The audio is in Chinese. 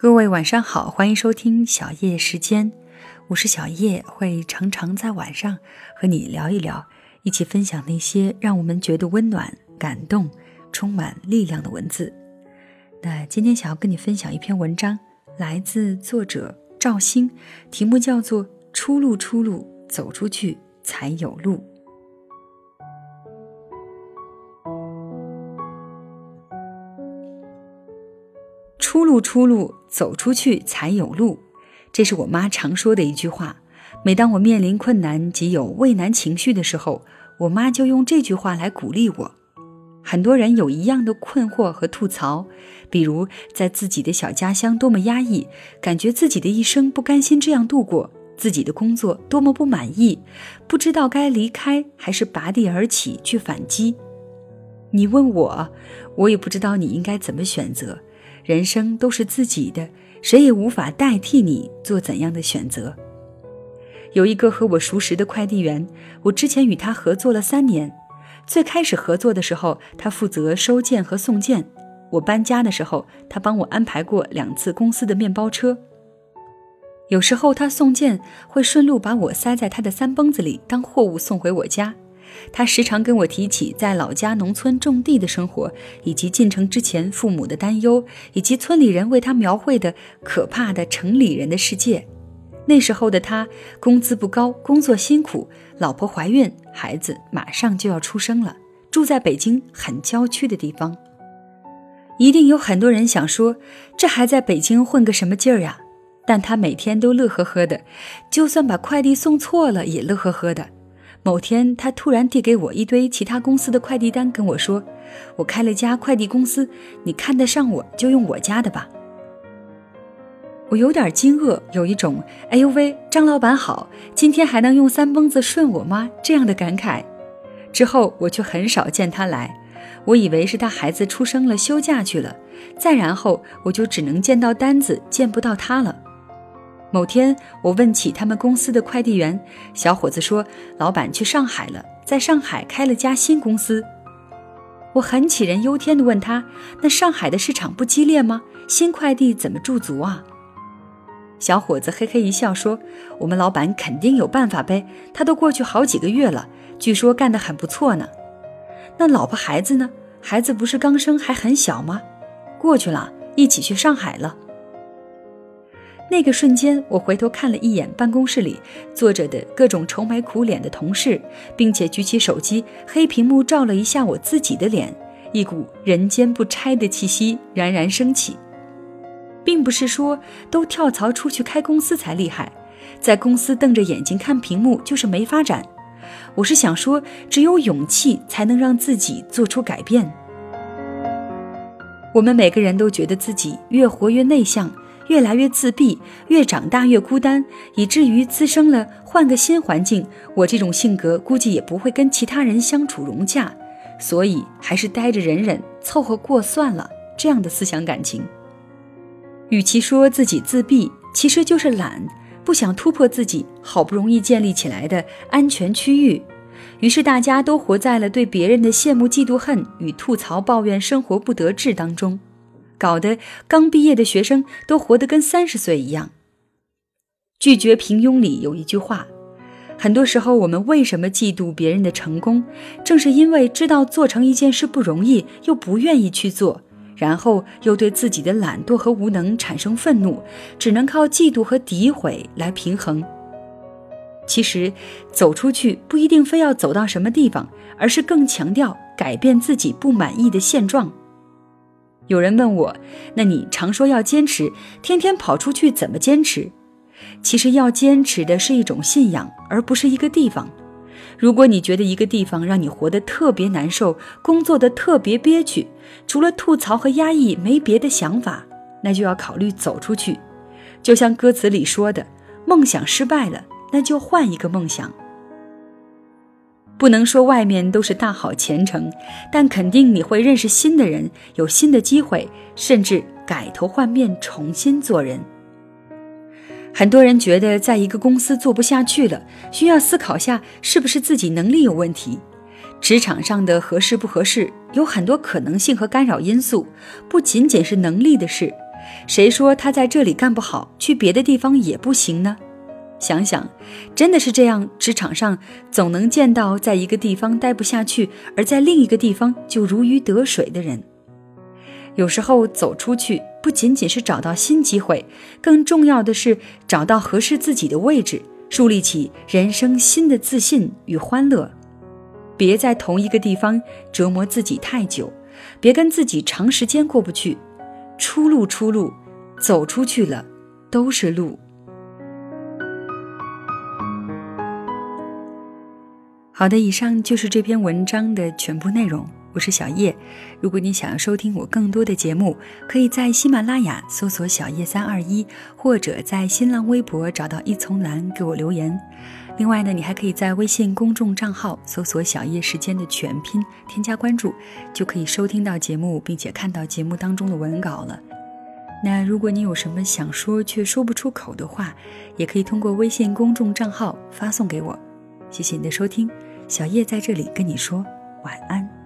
各位晚上好，欢迎收听小叶时间，我是小叶，会常常在晚上和你聊一聊，一起分享那些让我们觉得温暖、感动、充满力量的文字。那今天想要跟你分享一篇文章，来自作者赵鑫，题目叫做《出路，出路，走出去才有路》。出路，出路，走出去才有路，这是我妈常说的一句话。每当我面临困难及有畏难情绪的时候，我妈就用这句话来鼓励我。很多人有一样的困惑和吐槽，比如在自己的小家乡多么压抑，感觉自己的一生不甘心这样度过，自己的工作多么不满意，不知道该离开还是拔地而起去反击。你问我，我也不知道你应该怎么选择。人生都是自己的，谁也无法代替你做怎样的选择。有一个和我熟识的快递员，我之前与他合作了三年。最开始合作的时候，他负责收件和送件。我搬家的时候，他帮我安排过两次公司的面包车。有时候他送件会顺路把我塞在他的三蹦子里，当货物送回我家。他时常跟我提起在老家农村种地的生活，以及进城之前父母的担忧，以及村里人为他描绘的可怕的城里人的世界。那时候的他工资不高，工作辛苦，老婆怀孕，孩子马上就要出生了，住在北京很郊区的地方。一定有很多人想说，这还在北京混个什么劲儿呀？但他每天都乐呵呵的，就算把快递送错了，也乐呵呵的。某天，他突然递给我一堆其他公司的快递单，跟我说：“我开了家快递公司，你看得上我就用我家的吧。”我有点惊愕，有一种“哎呦喂，张老板好，今天还能用三蹦子顺我吗？”这样的感慨。之后我却很少见他来，我以为是他孩子出生了休假去了。再然后，我就只能见到单子，见不到他了。某天，我问起他们公司的快递员，小伙子说：“老板去上海了，在上海开了家新公司。”我很杞人忧天地问他：“那上海的市场不激烈吗？新快递怎么驻足啊？”小伙子嘿嘿一笑说：“我们老板肯定有办法呗，他都过去好几个月了，据说干得很不错呢。那老婆孩子呢？孩子不是刚生还很小吗？过去了，一起去上海了。”那个瞬间，我回头看了一眼办公室里坐着的各种愁眉苦脸的同事，并且举起手机，黑屏幕照了一下我自己的脸，一股人间不拆的气息冉冉升起。并不是说都跳槽出去开公司才厉害，在公司瞪着眼睛看屏幕就是没发展。我是想说，只有勇气才能让自己做出改变。我们每个人都觉得自己越活越内向。越来越自闭，越长大越孤单，以至于滋生了换个新环境，我这种性格估计也不会跟其他人相处融洽，所以还是待着忍忍，凑合过算了。这样的思想感情，与其说自己自闭，其实就是懒，不想突破自己好不容易建立起来的安全区域，于是大家都活在了对别人的羡慕、嫉妒、恨与吐槽、抱怨生活不得志当中。搞得刚毕业的学生都活得跟三十岁一样。拒绝平庸里有一句话：很多时候我们为什么嫉妒别人的成功，正是因为知道做成一件事不容易，又不愿意去做，然后又对自己的懒惰和无能产生愤怒，只能靠嫉妒和诋毁来平衡。其实，走出去不一定非要走到什么地方，而是更强调改变自己不满意的现状。有人问我，那你常说要坚持，天天跑出去怎么坚持？其实要坚持的是一种信仰，而不是一个地方。如果你觉得一个地方让你活得特别难受，工作的特别憋屈，除了吐槽和压抑没别的想法，那就要考虑走出去。就像歌词里说的，梦想失败了，那就换一个梦想。不能说外面都是大好前程，但肯定你会认识新的人，有新的机会，甚至改头换面重新做人。很多人觉得在一个公司做不下去了，需要思考下是不是自己能力有问题。职场上的合适不合适有很多可能性和干扰因素，不仅仅是能力的事，谁说他在这里干不好，去别的地方也不行呢？想想，真的是这样，职场上总能见到在一个地方待不下去，而在另一个地方就如鱼得水的人。有时候走出去，不仅仅是找到新机会，更重要的是找到合适自己的位置，树立起人生新的自信与欢乐。别在同一个地方折磨自己太久，别跟自己长时间过不去。出路，出路，走出去了，都是路。好的，以上就是这篇文章的全部内容。我是小叶，如果你想要收听我更多的节目，可以在喜马拉雅搜索“小叶三二一”，或者在新浪微博找到一丛蓝给我留言。另外呢，你还可以在微信公众账号搜索“小叶时间”的全拼，添加关注，就可以收听到节目，并且看到节目当中的文稿了。那如果你有什么想说却说不出口的话，也可以通过微信公众账号发送给我。谢谢你的收听。小叶在这里跟你说晚安。